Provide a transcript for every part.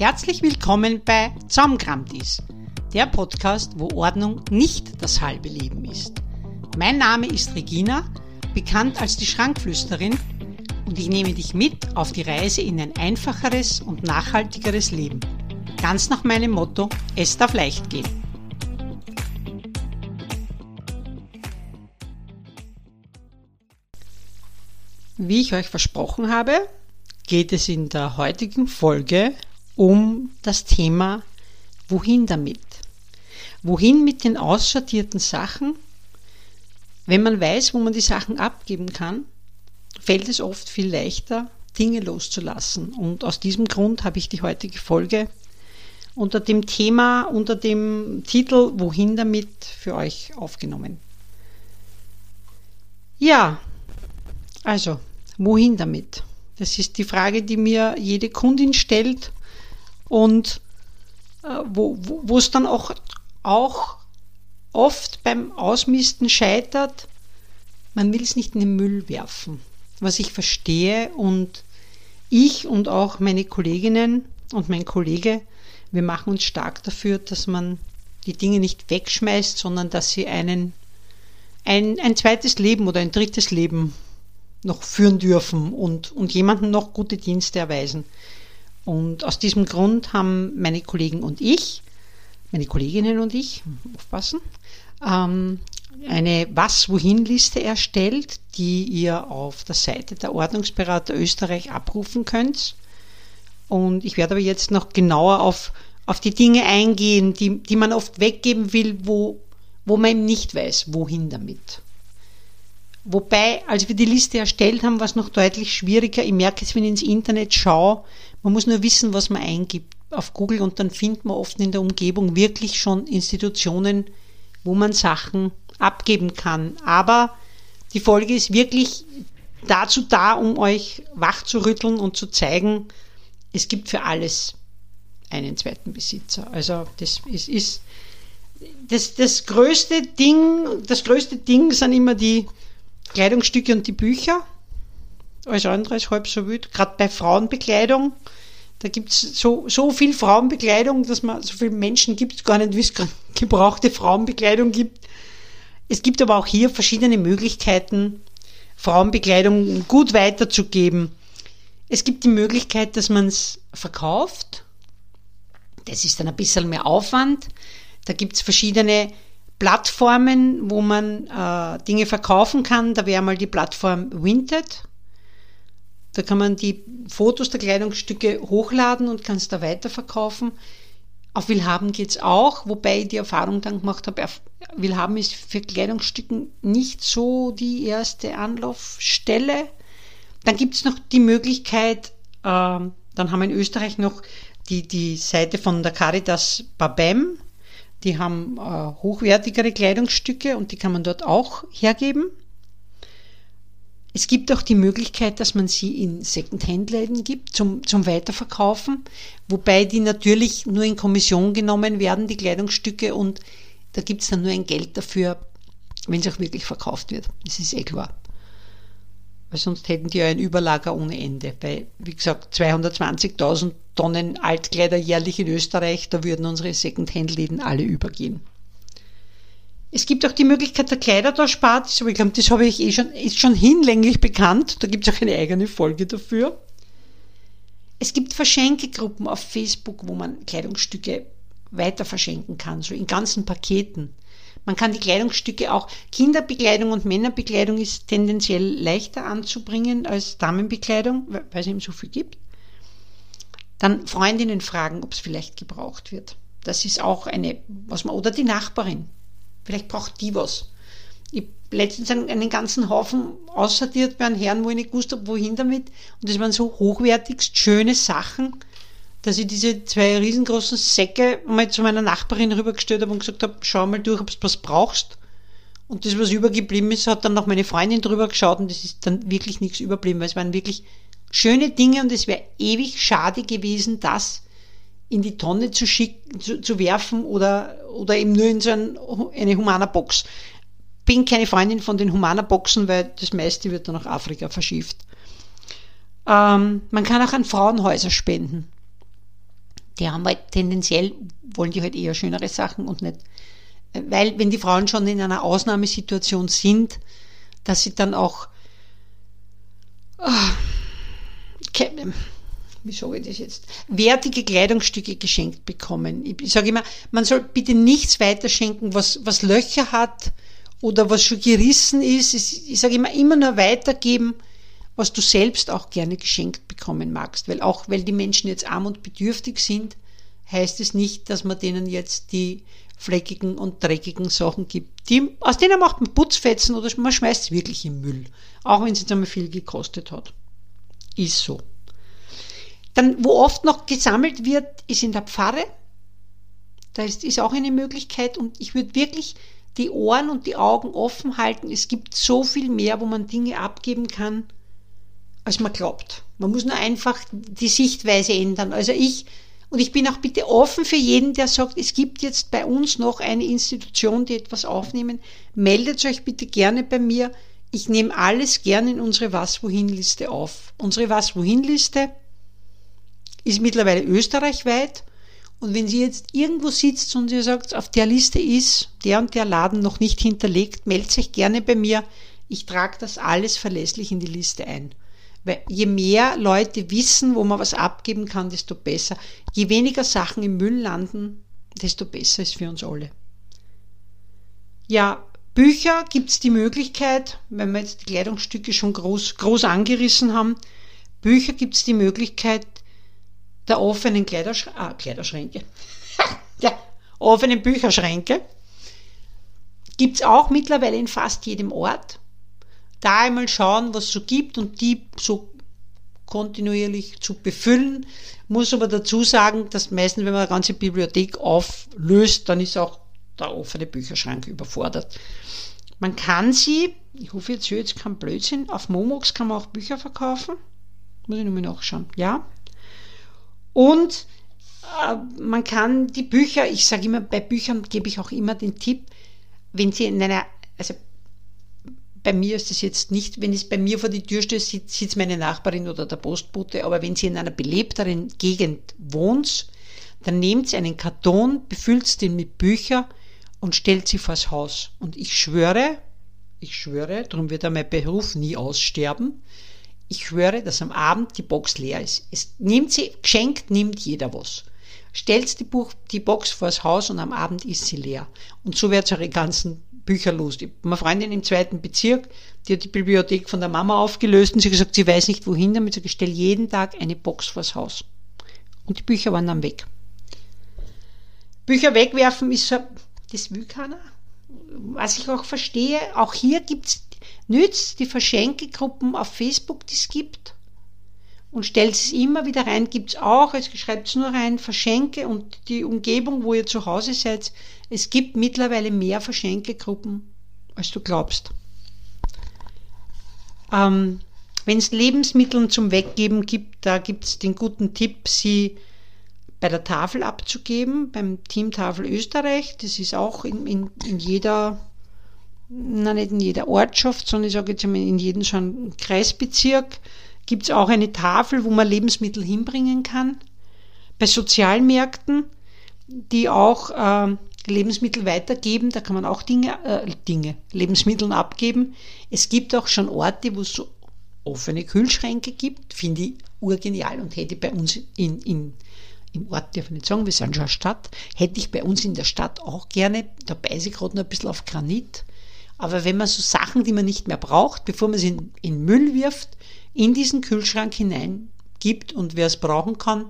Herzlich willkommen bei Zaumgramtis, der Podcast, wo Ordnung nicht das halbe Leben ist. Mein Name ist Regina, bekannt als die Schrankflüsterin, und ich nehme dich mit auf die Reise in ein einfacheres und nachhaltigeres Leben. Ganz nach meinem Motto, es darf leicht gehen. Wie ich euch versprochen habe, geht es in der heutigen Folge um das Thema Wohin damit? Wohin mit den aussortierten Sachen? Wenn man weiß, wo man die Sachen abgeben kann, fällt es oft viel leichter, Dinge loszulassen. Und aus diesem Grund habe ich die heutige Folge unter dem Thema, unter dem Titel Wohin damit für euch aufgenommen. Ja, also, wohin damit? Das ist die Frage, die mir jede Kundin stellt und äh, wo, wo, wo es dann auch, auch oft beim Ausmisten scheitert. Man will es nicht in den Müll werfen, was ich verstehe und ich und auch meine Kolleginnen und mein Kollege, wir machen uns stark dafür, dass man die Dinge nicht wegschmeißt, sondern dass sie einen, ein, ein zweites Leben oder ein drittes Leben noch führen dürfen und, und jemandem noch gute Dienste erweisen. Und aus diesem Grund haben meine Kollegen und ich, meine Kolleginnen und ich, aufpassen, ähm, eine Was-Wohin-Liste erstellt, die ihr auf der Seite der Ordnungsberater Österreich abrufen könnt. Und ich werde aber jetzt noch genauer auf, auf die Dinge eingehen, die, die man oft weggeben will, wo, wo man nicht weiß, wohin damit. Wobei, als wir die Liste erstellt haben, war es noch deutlich schwieriger. Ich merke es, wenn ich ins Internet schaue, man muss nur wissen, was man eingibt auf Google und dann findet man oft in der Umgebung wirklich schon Institutionen, wo man Sachen abgeben kann. Aber die Folge ist wirklich dazu da, um euch wach zu rütteln und zu zeigen, es gibt für alles einen zweiten Besitzer. Also das ist, ist das, das größte Ding, das größte Ding sind immer die Kleidungsstücke und die Bücher. Alles andere ist halb so wild. Gerade bei Frauenbekleidung. Da gibt es so, so viel Frauenbekleidung, dass man so viele Menschen gibt, gar nicht, wie es gebrauchte Frauenbekleidung gibt. Es gibt aber auch hier verschiedene Möglichkeiten, Frauenbekleidung gut weiterzugeben. Es gibt die Möglichkeit, dass man es verkauft. Das ist dann ein bisschen mehr Aufwand. Da gibt es verschiedene Plattformen, wo man äh, Dinge verkaufen kann. Da wäre mal die Plattform Winted. Da kann man die Fotos der Kleidungsstücke hochladen und kann es da weiterverkaufen. Auf Willhaben geht es auch, wobei ich die Erfahrung dann gemacht habe, Willhaben ist für Kleidungsstücken nicht so die erste Anlaufstelle. Dann gibt es noch die Möglichkeit, äh, dann haben wir in Österreich noch die, die Seite von der Caritas Babem. Die haben äh, hochwertigere Kleidungsstücke und die kann man dort auch hergeben. Es gibt auch die Möglichkeit, dass man sie in Second-Hand-Läden gibt zum, zum Weiterverkaufen, wobei die natürlich nur in Kommission genommen werden, die Kleidungsstücke, und da gibt es dann nur ein Geld dafür, wenn es auch wirklich verkauft wird. Das ist eh klar. Weil sonst hätten die ja ein Überlager ohne Ende. Weil, wie gesagt, 220.000 Tonnen Altkleider jährlich in Österreich, da würden unsere Second-Hand-Läden alle übergehen. Es gibt auch die Möglichkeit der Kleidertauschpartys, aber ich glaube, das habe ich eh schon, ist schon hinlänglich bekannt. Da gibt es auch eine eigene Folge dafür. Es gibt Verschenkegruppen auf Facebook, wo man Kleidungsstücke weiter verschenken kann, so in ganzen Paketen. Man kann die Kleidungsstücke auch, Kinderbekleidung und Männerbekleidung ist tendenziell leichter anzubringen als Damenbekleidung, weil es eben so viel gibt. Dann Freundinnen fragen, ob es vielleicht gebraucht wird. Das ist auch eine, was man, oder die Nachbarin. Vielleicht braucht die was. Ich habe letztens einen ganzen Haufen aussortiert bei einem Herrn, wo ich nicht gewusst habe, wohin damit. Und das waren so hochwertigst schöne Sachen, dass ich diese zwei riesengroßen Säcke mal zu meiner Nachbarin rübergestellt habe und gesagt habe, schau mal durch, ob du was brauchst. Und das, was übergeblieben ist, hat dann noch meine Freundin drüber geschaut und das ist dann wirklich nichts überblieben, weil es waren wirklich schöne Dinge und es wäre ewig schade gewesen, das in die Tonne zu, schicken, zu, zu werfen oder, oder eben nur in so ein, eine Humana-Box. Bin keine Freundin von den Humana-Boxen, weil das meiste wird dann nach Afrika verschifft. Ähm, man kann auch an Frauenhäuser spenden. die haben halt tendenziell, wollen die halt eher schönere Sachen und nicht, weil wenn die Frauen schon in einer Ausnahmesituation sind, dass sie dann auch, oh, wie sage ich das jetzt, wertige Kleidungsstücke geschenkt bekommen. Ich sage immer, man soll bitte nichts weiter schenken, was, was Löcher hat oder was schon gerissen ist. Ich sage immer, immer nur weitergeben, was du selbst auch gerne geschenkt bekommen magst. Weil auch, weil die Menschen jetzt arm und bedürftig sind, heißt es nicht, dass man denen jetzt die fleckigen und dreckigen Sachen gibt. Die, aus denen macht man Putzfetzen oder man schmeißt es wirklich im Müll. Auch wenn es jetzt einmal viel gekostet hat. Ist so. Dann, wo oft noch gesammelt wird, ist in der Pfarre. Da ist, ist auch eine Möglichkeit und ich würde wirklich die Ohren und die Augen offen halten. Es gibt so viel mehr, wo man Dinge abgeben kann, als man glaubt. Man muss nur einfach die Sichtweise ändern. Also ich, und ich bin auch bitte offen für jeden, der sagt, es gibt jetzt bei uns noch eine Institution, die etwas aufnehmen. Meldet euch bitte gerne bei mir. Ich nehme alles gerne in unsere Was-Wohin-Liste auf. Unsere Was-Wohin-Liste ist mittlerweile österreichweit. Und wenn sie jetzt irgendwo sitzt und ihr sagt, auf der Liste ist der und der Laden noch nicht hinterlegt, meldet euch gerne bei mir. Ich trage das alles verlässlich in die Liste ein. Weil je mehr Leute wissen, wo man was abgeben kann, desto besser. Je weniger Sachen im Müll landen, desto besser ist für uns alle. Ja, Bücher gibt es die Möglichkeit, wenn wir jetzt die Kleidungsstücke schon groß, groß angerissen haben, Bücher gibt es die Möglichkeit, der offenen Kleidersch ah, Kleiderschränke, ja, offenen Bücherschränke, gibt es auch mittlerweile in fast jedem Ort. Da einmal schauen, was es so gibt und die so kontinuierlich zu befüllen. Muss aber dazu sagen, dass meistens, wenn man eine ganze Bibliothek auflöst, dann ist auch der offene Bücherschrank überfordert. Man kann sie, ich hoffe jetzt höre jetzt kein Blödsinn, auf Momox kann man auch Bücher verkaufen. Muss ich nochmal nachschauen. Ja, und äh, man kann die Bücher, ich sage immer, bei Büchern gebe ich auch immer den Tipp, wenn sie in einer, also bei mir ist es jetzt nicht, wenn es bei mir vor die Tür steht, sitzt meine Nachbarin oder der Postbote, aber wenn sie in einer belebteren Gegend wohnt, dann nehmt sie einen Karton, befüllt den mit Büchern und stellt sie vors Haus. Und ich schwöre, ich schwöre, darum wird mein Beruf nie aussterben, ich schwöre, dass am Abend die Box leer ist. Es nimmt sie, geschenkt nimmt jeder was. Stellt die, Buch, die Box vors Haus und am Abend ist sie leer. Und so wird ihre ganzen Bücher los. Meine Freundin im zweiten Bezirk, die hat die Bibliothek von der Mama aufgelöst und sie hat gesagt, sie weiß nicht wohin damit. Sie stelle jeden Tag eine Box vors Haus. Und die Bücher waren dann weg. Bücher wegwerfen ist so, das will keiner. Was ich auch verstehe, auch hier gibt es Nützt die Verschenkegruppen auf Facebook, die es gibt, und stellt es immer wieder rein. Gibt es auch, es schreibt es nur rein, Verschenke und die Umgebung, wo ihr zu Hause seid. Es gibt mittlerweile mehr Verschenkegruppen, als du glaubst. Ähm, Wenn es Lebensmittel zum Weggeben gibt, da gibt es den guten Tipp, sie bei der Tafel abzugeben, beim Team Tafel Österreich. Das ist auch in, in, in jeder na nicht in jeder Ortschaft, sondern ich sage jetzt einmal in jedem schon Kreisbezirk gibt es auch eine Tafel, wo man Lebensmittel hinbringen kann. Bei Sozialmärkten, die auch äh, Lebensmittel weitergeben, da kann man auch Dinge, äh, Dinge, Lebensmittel abgeben. Es gibt auch schon Orte, wo es so offene Kühlschränke gibt, finde ich urgenial und hätte bei uns in, in, im Ort, darf ich nicht sagen, wir sind schon eine Stadt, hätte ich bei uns in der Stadt auch gerne, da beiße ich gerade noch ein bisschen auf Granit, aber wenn man so Sachen, die man nicht mehr braucht, bevor man sie in, in Müll wirft, in diesen Kühlschrank hinein gibt und wer es brauchen kann,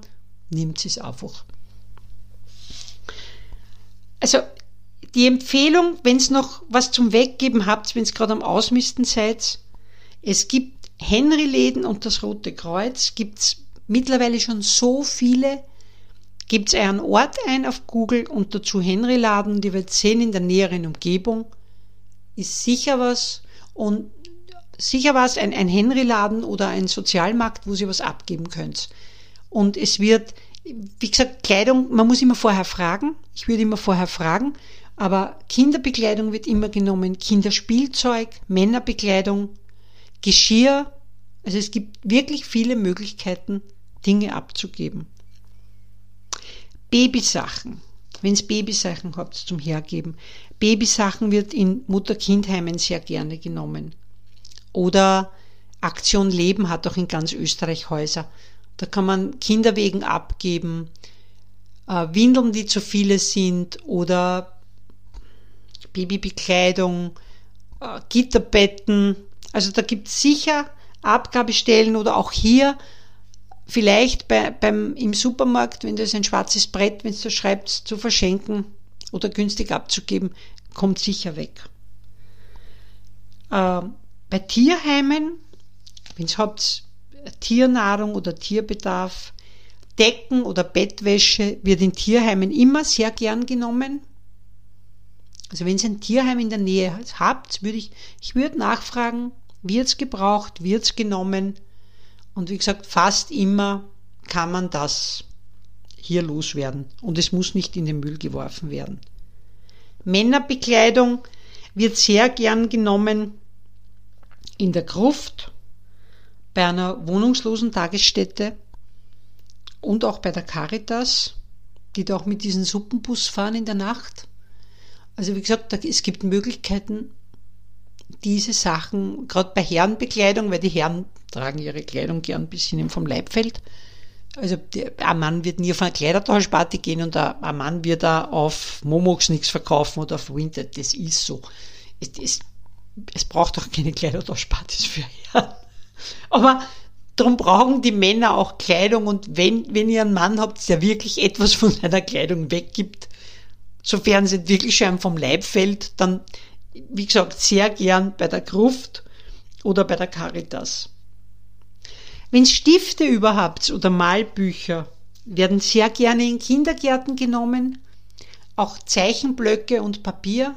nimmt es einfach. Also die Empfehlung, wenn es noch was zum Weggeben habt, wenn es gerade am Ausmisten seid, es gibt Henry-Läden und das Rote Kreuz, gibt es mittlerweile schon so viele, gibt es einen Ort ein auf Google und dazu Henry-Laden, die wird sehen in der näheren Umgebung ist sicher was und sicher was, ein, ein Henry-Laden oder ein Sozialmarkt, wo Sie was abgeben könnt. Und es wird, wie gesagt, Kleidung, man muss immer vorher fragen. Ich würde immer vorher fragen. Aber Kinderbekleidung wird immer genommen, Kinderspielzeug, Männerbekleidung, Geschirr. Also es gibt wirklich viele Möglichkeiten, Dinge abzugeben. Babysachen. Wenn es Babysachen habt zum Hergeben. Babysachen wird in Mutter-Kind-Heimen sehr gerne genommen. Oder Aktion Leben hat auch in ganz Österreich Häuser. Da kann man Kinderwegen abgeben, äh, Windeln, die zu viele sind oder Babybekleidung, äh, Gitterbetten. Also da gibt es sicher Abgabestellen oder auch hier vielleicht bei, beim, im Supermarkt, wenn das ein schwarzes Brett, wenn es da schreibt, zu verschenken oder günstig abzugeben, kommt sicher weg. Äh, bei Tierheimen, wenn es habt Tiernahrung oder Tierbedarf, Decken oder Bettwäsche wird in Tierheimen immer sehr gern genommen. Also wenn ihr ein Tierheim in der Nähe habt, würde ich, ich würde nachfragen, wird es gebraucht, wird es genommen. Und wie gesagt, fast immer kann man das hier loswerden. Und es muss nicht in den Müll geworfen werden. Männerbekleidung wird sehr gern genommen in der Gruft, bei einer wohnungslosen Tagesstätte und auch bei der Caritas, die da auch mit diesem Suppenbus fahren in der Nacht. Also wie gesagt, es gibt Möglichkeiten, diese Sachen, gerade bei Herrenbekleidung, weil die Herren tragen ihre Kleidung gern bis ihnen vom Leib fällt. Also ein Mann wird nie auf eine Kleidertauschparty gehen und ein, ein Mann wird da auf Momox nichts verkaufen oder auf Winter. Das ist so. Es, es, es braucht doch keine Kleidertauschpartys für Herren. Aber darum brauchen die Männer auch Kleidung und wenn, wenn ihr einen Mann habt, der wirklich etwas von seiner Kleidung weggibt, sofern es wirklich schon vom Leib fällt, dann, wie gesagt, sehr gern bei der Gruft oder bei der Caritas. Wenn Stifte überhaupt oder Malbücher werden sehr gerne in Kindergärten genommen, auch Zeichenblöcke und Papier.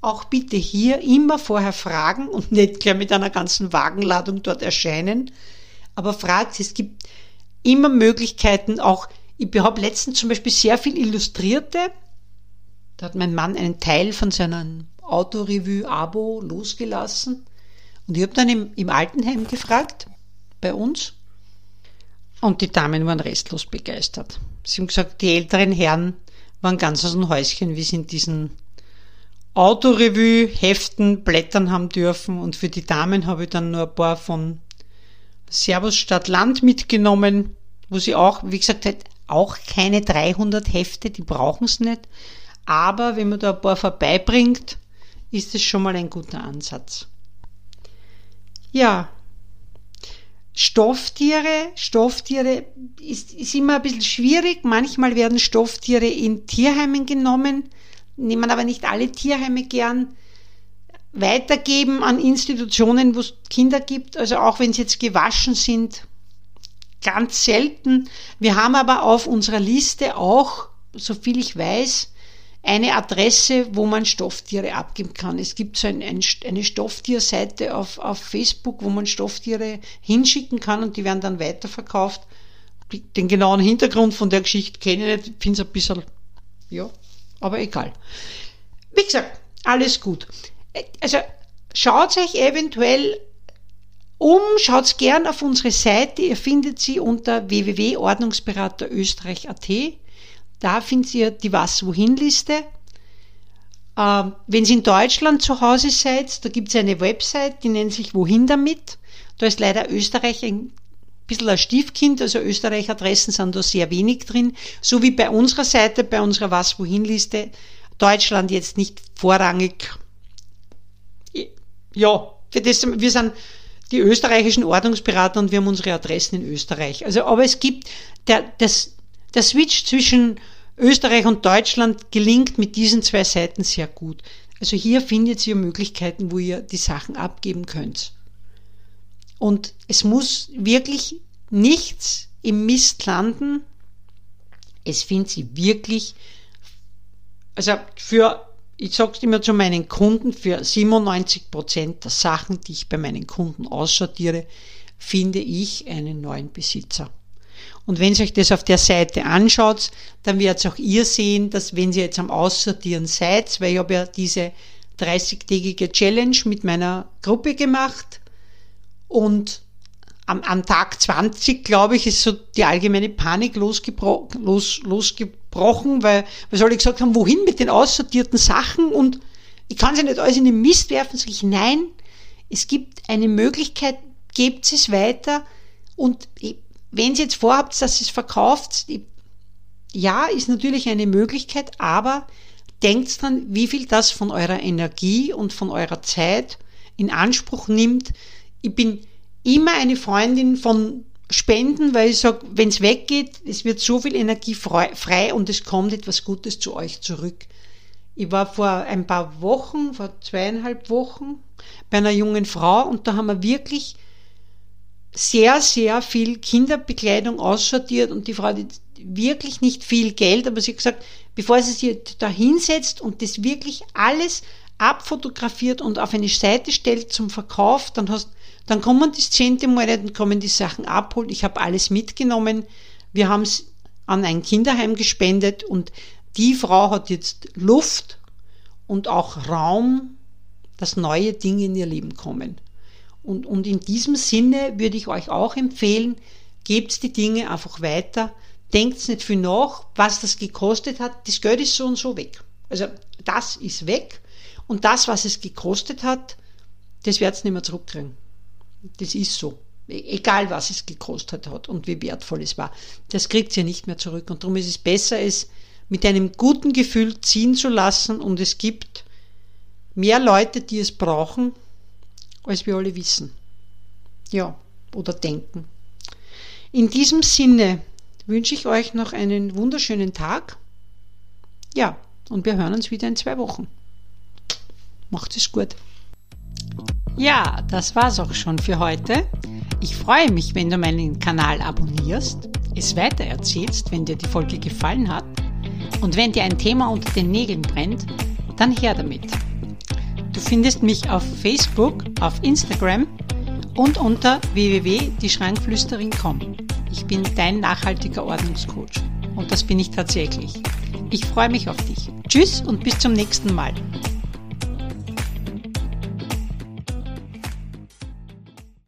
Auch bitte hier immer vorher fragen und nicht gleich mit einer ganzen Wagenladung dort erscheinen. Aber fragt, es gibt immer Möglichkeiten, auch, ich habe letztens zum Beispiel sehr viel Illustrierte da hat mein Mann einen Teil von seinem Autorevue-Abo losgelassen. Und ich habe dann im, im Altenheim gefragt, bei uns. Und die Damen waren restlos begeistert. Sie haben gesagt, die älteren Herren waren ganz aus dem Häuschen, wie sie in diesen Autorevue-Heften blättern haben dürfen. Und für die Damen habe ich dann nur ein paar von Servus Stadt Land mitgenommen, wo sie auch, wie gesagt, auch keine 300 Hefte, die brauchen es nicht. Aber wenn man da ein paar vorbeibringt, ist es schon mal ein guter Ansatz. Ja, Stofftiere, Stofftiere ist, ist immer ein bisschen schwierig. Manchmal werden Stofftiere in Tierheimen genommen, nehmen aber nicht alle Tierheime gern weitergeben an Institutionen, wo es Kinder gibt, also auch wenn sie jetzt gewaschen sind, ganz selten. Wir haben aber auf unserer Liste auch, so viel ich weiß, eine Adresse, wo man Stofftiere abgeben kann. Es gibt so ein, ein, eine Stofftierseite auf, auf Facebook, wo man Stofftiere hinschicken kann und die werden dann weiterverkauft. Den genauen Hintergrund von der Geschichte kenne ich nicht, finde es ein bisschen, ja, aber egal. Wie gesagt, alles gut. Also schaut euch eventuell um, schaut gern auf unsere Seite, ihr findet sie unter www.ordnungsberaterösterreich.at da findet ihr die Was-Wohin-Liste. Ähm, wenn ihr in Deutschland zu Hause seid, da gibt es eine Website, die nennt sich Wohin damit. Da ist leider Österreich ein bisschen ein Stiefkind, also Österreich-Adressen sind da sehr wenig drin. So wie bei unserer Seite, bei unserer Was-Wohin-Liste, Deutschland jetzt nicht vorrangig. Ja, für das, wir sind die österreichischen Ordnungsberater und wir haben unsere Adressen in Österreich. Also, aber es gibt der, das, der Switch zwischen Österreich und Deutschland gelingt mit diesen zwei Seiten sehr gut. Also hier findet ihr Möglichkeiten, wo ihr die Sachen abgeben könnt. Und es muss wirklich nichts im Mist landen. Es findet sie wirklich, also für, ich sage es immer zu meinen Kunden, für 97 Prozent der Sachen, die ich bei meinen Kunden aussortiere, finde ich einen neuen Besitzer. Und wenn ihr euch das auf der Seite anschaut, dann werdet auch ihr sehen, dass wenn ihr jetzt am Aussortieren seid, weil ich habe ja diese 30-tägige Challenge mit meiner Gruppe gemacht. Und am, am Tag 20, glaube ich, ist so die allgemeine Panik losgebro los, losgebrochen gebrochen, weil, weil sie alle gesagt haben, wohin mit den aussortierten Sachen? Und ich kann sie nicht alles in den Mist werfen, sage ich, nein, es gibt eine Möglichkeit, gebt es weiter. Und wenn ihr jetzt vorhabt, dass ihr es verkauft, ja, ist natürlich eine Möglichkeit, aber denkt dran, wie viel das von eurer Energie und von eurer Zeit in Anspruch nimmt. Ich bin immer eine Freundin von Spenden, weil ich sage, wenn es weggeht, es wird so viel Energie frei und es kommt etwas Gutes zu euch zurück. Ich war vor ein paar Wochen, vor zweieinhalb Wochen, bei einer jungen Frau und da haben wir wirklich sehr, sehr viel Kinderbekleidung aussortiert und die Frau hat wirklich nicht viel Geld, aber sie hat gesagt, bevor sie sich da hinsetzt und das wirklich alles abfotografiert und auf eine Seite stellt zum Verkauf, dann hast, dann kommen die zehnte Mal nicht und kommen die Sachen abholen. Ich habe alles mitgenommen. Wir haben es an ein Kinderheim gespendet und die Frau hat jetzt Luft und auch Raum, dass neue Dinge in ihr Leben kommen. Und, und in diesem Sinne würde ich euch auch empfehlen, gebt die Dinge einfach weiter, denkt nicht viel nach, was das gekostet hat. Das Geld ist so und so weg. Also das ist weg und das, was es gekostet hat, das werdet ihr nicht mehr zurückkriegen. Das ist so. E-, egal, was es gekostet hat und wie wertvoll es war. Das kriegt ihr nicht mehr zurück. Und darum ist es besser, es mit einem guten Gefühl ziehen zu lassen. Und es gibt mehr Leute, die es brauchen, als wir alle wissen. Ja, oder denken. In diesem Sinne wünsche ich euch noch einen wunderschönen Tag. Ja, und wir hören uns wieder in zwei Wochen. Macht es gut. Ja, das war's auch schon für heute. Ich freue mich, wenn du meinen Kanal abonnierst, es weitererzählst, wenn dir die Folge gefallen hat und wenn dir ein Thema unter den Nägeln brennt, dann her damit. Du findest mich auf Facebook, auf Instagram und unter www.dieschrankflüsterin.com. Ich bin dein nachhaltiger Ordnungscoach und das bin ich tatsächlich. Ich freue mich auf dich. Tschüss und bis zum nächsten Mal.